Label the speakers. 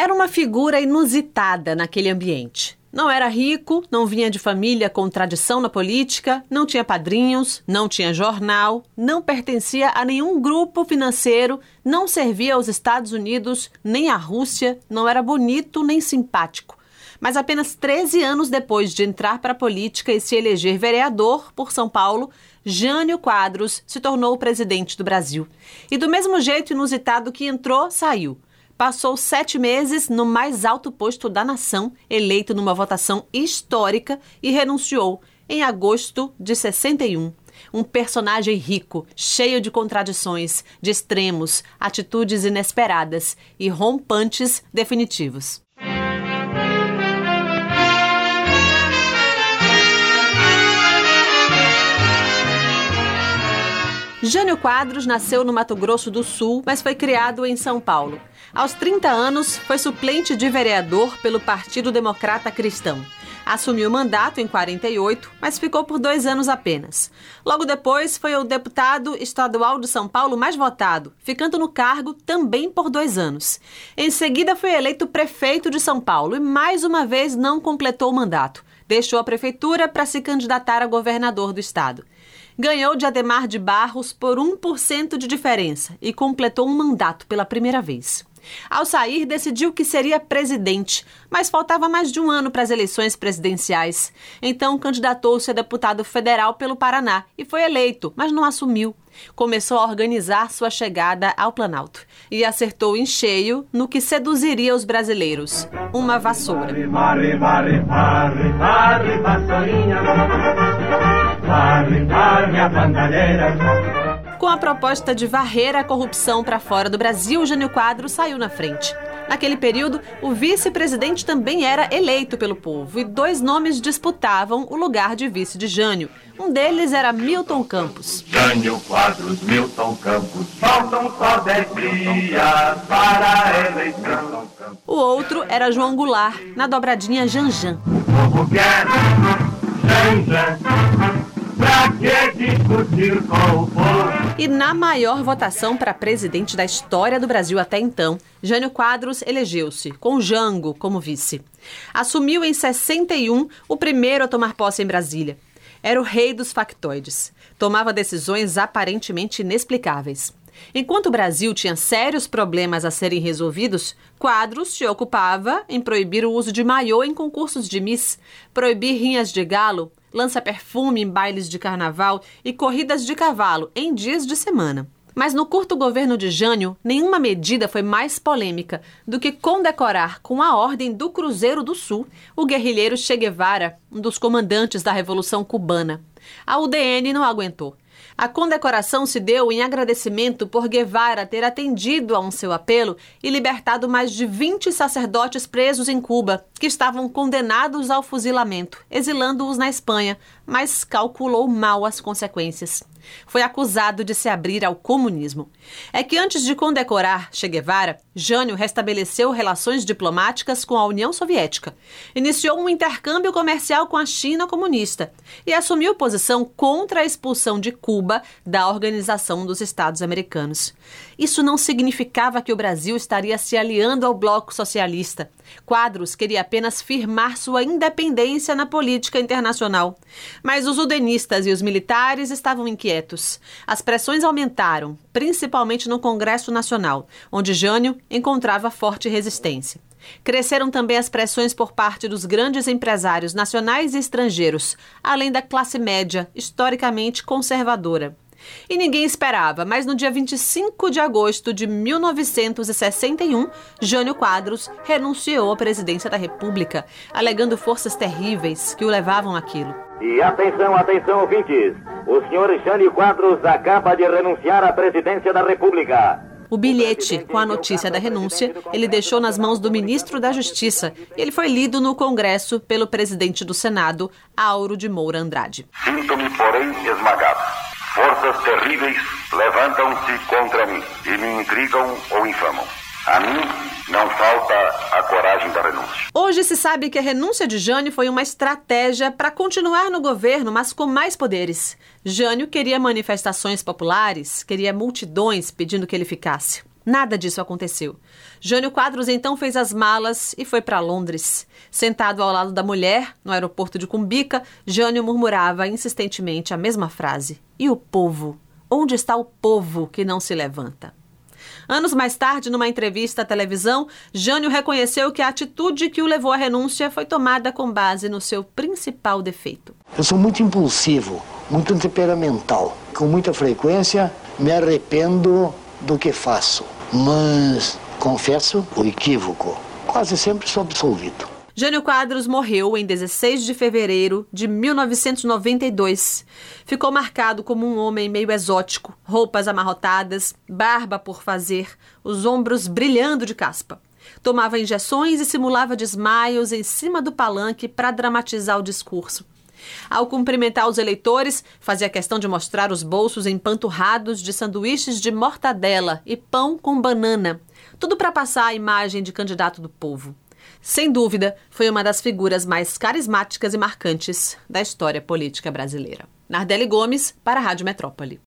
Speaker 1: Era uma figura inusitada naquele ambiente. Não era rico, não vinha de família com tradição na política, não tinha padrinhos, não tinha jornal, não pertencia a nenhum grupo financeiro, não servia aos Estados Unidos nem à Rússia, não era bonito nem simpático. Mas apenas 13 anos depois de entrar para a política e se eleger vereador por São Paulo, Jânio Quadros se tornou o presidente do Brasil. E do mesmo jeito inusitado que entrou, saiu passou sete meses no mais alto posto da nação, eleito numa votação histórica, e renunciou em agosto de 61. Um personagem rico, cheio de contradições, de extremos, atitudes inesperadas e rompantes definitivos. Jânio Quadros nasceu no Mato Grosso do Sul, mas foi criado em São Paulo. Aos 30 anos, foi suplente de vereador pelo Partido Democrata Cristão. Assumiu o mandato em 48, mas ficou por dois anos apenas. Logo depois, foi o deputado estadual de São Paulo mais votado, ficando no cargo também por dois anos. Em seguida, foi eleito prefeito de São Paulo e mais uma vez não completou o mandato. Deixou a prefeitura para se candidatar a governador do estado ganhou de Ademar de Barros por 1% de diferença e completou um mandato pela primeira vez. Ao sair, decidiu que seria presidente, mas faltava mais de um ano para as eleições presidenciais. Então, candidatou-se a deputado federal pelo Paraná e foi eleito, mas não assumiu. Começou a organizar sua chegada ao Planalto e acertou em cheio no que seduziria os brasileiros: uma vassoura. Com a proposta de varrer a corrupção para fora do Brasil, Jânio Quadro saiu na frente. Naquele período, o vice-presidente também era eleito pelo povo e dois nomes disputavam o lugar de vice de Jânio. Um deles era Milton Campos. Jânio Quadros, Milton Campos, faltam só dez dias para a eleição. O outro era João Goulart, na dobradinha Janjan. O povo quer Janjan. Pra que E na maior votação para presidente da história do Brasil até então, Jânio Quadros elegeu-se, com Jango como vice. Assumiu em 61 o primeiro a tomar posse em Brasília. Era o rei dos factoides. Tomava decisões aparentemente inexplicáveis. Enquanto o Brasil tinha sérios problemas a serem resolvidos, Quadros se ocupava em proibir o uso de maiô em concursos de Miss, proibir rinhas de galo, lança-perfume em bailes de carnaval e corridas de cavalo em dias de semana. Mas no curto governo de Jânio, nenhuma medida foi mais polêmica do que condecorar com a Ordem do Cruzeiro do Sul o guerrilheiro Che Guevara, um dos comandantes da Revolução Cubana. A UDN não aguentou a condecoração se deu em agradecimento por Guevara ter atendido a um seu apelo e libertado mais de 20 sacerdotes presos em Cuba, que estavam condenados ao fuzilamento, exilando-os na Espanha, mas calculou mal as consequências. Foi acusado de se abrir ao comunismo. É que antes de condecorar Che Guevara, Jânio restabeleceu relações diplomáticas com a União Soviética, iniciou um intercâmbio comercial com a China comunista e assumiu posição contra a expulsão de Cuba da Organização dos Estados Americanos. Isso não significava que o Brasil estaria se aliando ao bloco socialista. Quadros queria apenas firmar sua independência na política internacional. Mas os udenistas e os militares estavam inquietos. As pressões aumentaram, principalmente no Congresso Nacional, onde Jânio encontrava forte resistência. Cresceram também as pressões por parte dos grandes empresários nacionais e estrangeiros, além da classe média, historicamente conservadora. E ninguém esperava, mas no dia 25 de agosto de 1961, Jânio Quadros renunciou à presidência da República, alegando forças terríveis que o levavam àquilo.
Speaker 2: E atenção, atenção, ouvintes! O senhor Jânio Quadros acaba de renunciar à presidência da República.
Speaker 1: O bilhete com a notícia da renúncia ele deixou nas mãos do ministro da Justiça e ele foi lido no Congresso pelo presidente do Senado, Auro de Moura Andrade.
Speaker 3: Sinto-me, porém, esmagado. Forças terríveis levantam-se contra mim e me intrigam ou infamam. A mim não falta a coragem da renúncia.
Speaker 1: Hoje se sabe que a renúncia de Jânio foi uma estratégia para continuar no governo, mas com mais poderes. Jânio queria manifestações populares, queria multidões pedindo que ele ficasse. Nada disso aconteceu. Jânio Quadros então fez as malas e foi para Londres. Sentado ao lado da mulher, no aeroporto de Cumbica, Jânio murmurava insistentemente a mesma frase: E o povo? Onde está o povo que não se levanta? Anos mais tarde, numa entrevista à televisão, Jânio reconheceu que a atitude que o levou à renúncia foi tomada com base no seu principal defeito.
Speaker 4: Eu sou muito impulsivo, muito temperamental. Com muita frequência, me arrependo do que faço mas confesso o equívoco. Quase sempre sou absolvido.
Speaker 1: Jânio Quadros morreu em 16 de fevereiro de 1992. Ficou marcado como um homem meio exótico, roupas amarrotadas, barba por fazer, os ombros brilhando de caspa. Tomava injeções e simulava desmaios em cima do palanque para dramatizar o discurso. Ao cumprimentar os eleitores, fazia questão de mostrar os bolsos empanturrados de sanduíches de mortadela e pão com banana. Tudo para passar a imagem de candidato do povo. Sem dúvida, foi uma das figuras mais carismáticas e marcantes da história política brasileira. Nardelli Gomes, para a Rádio Metrópole.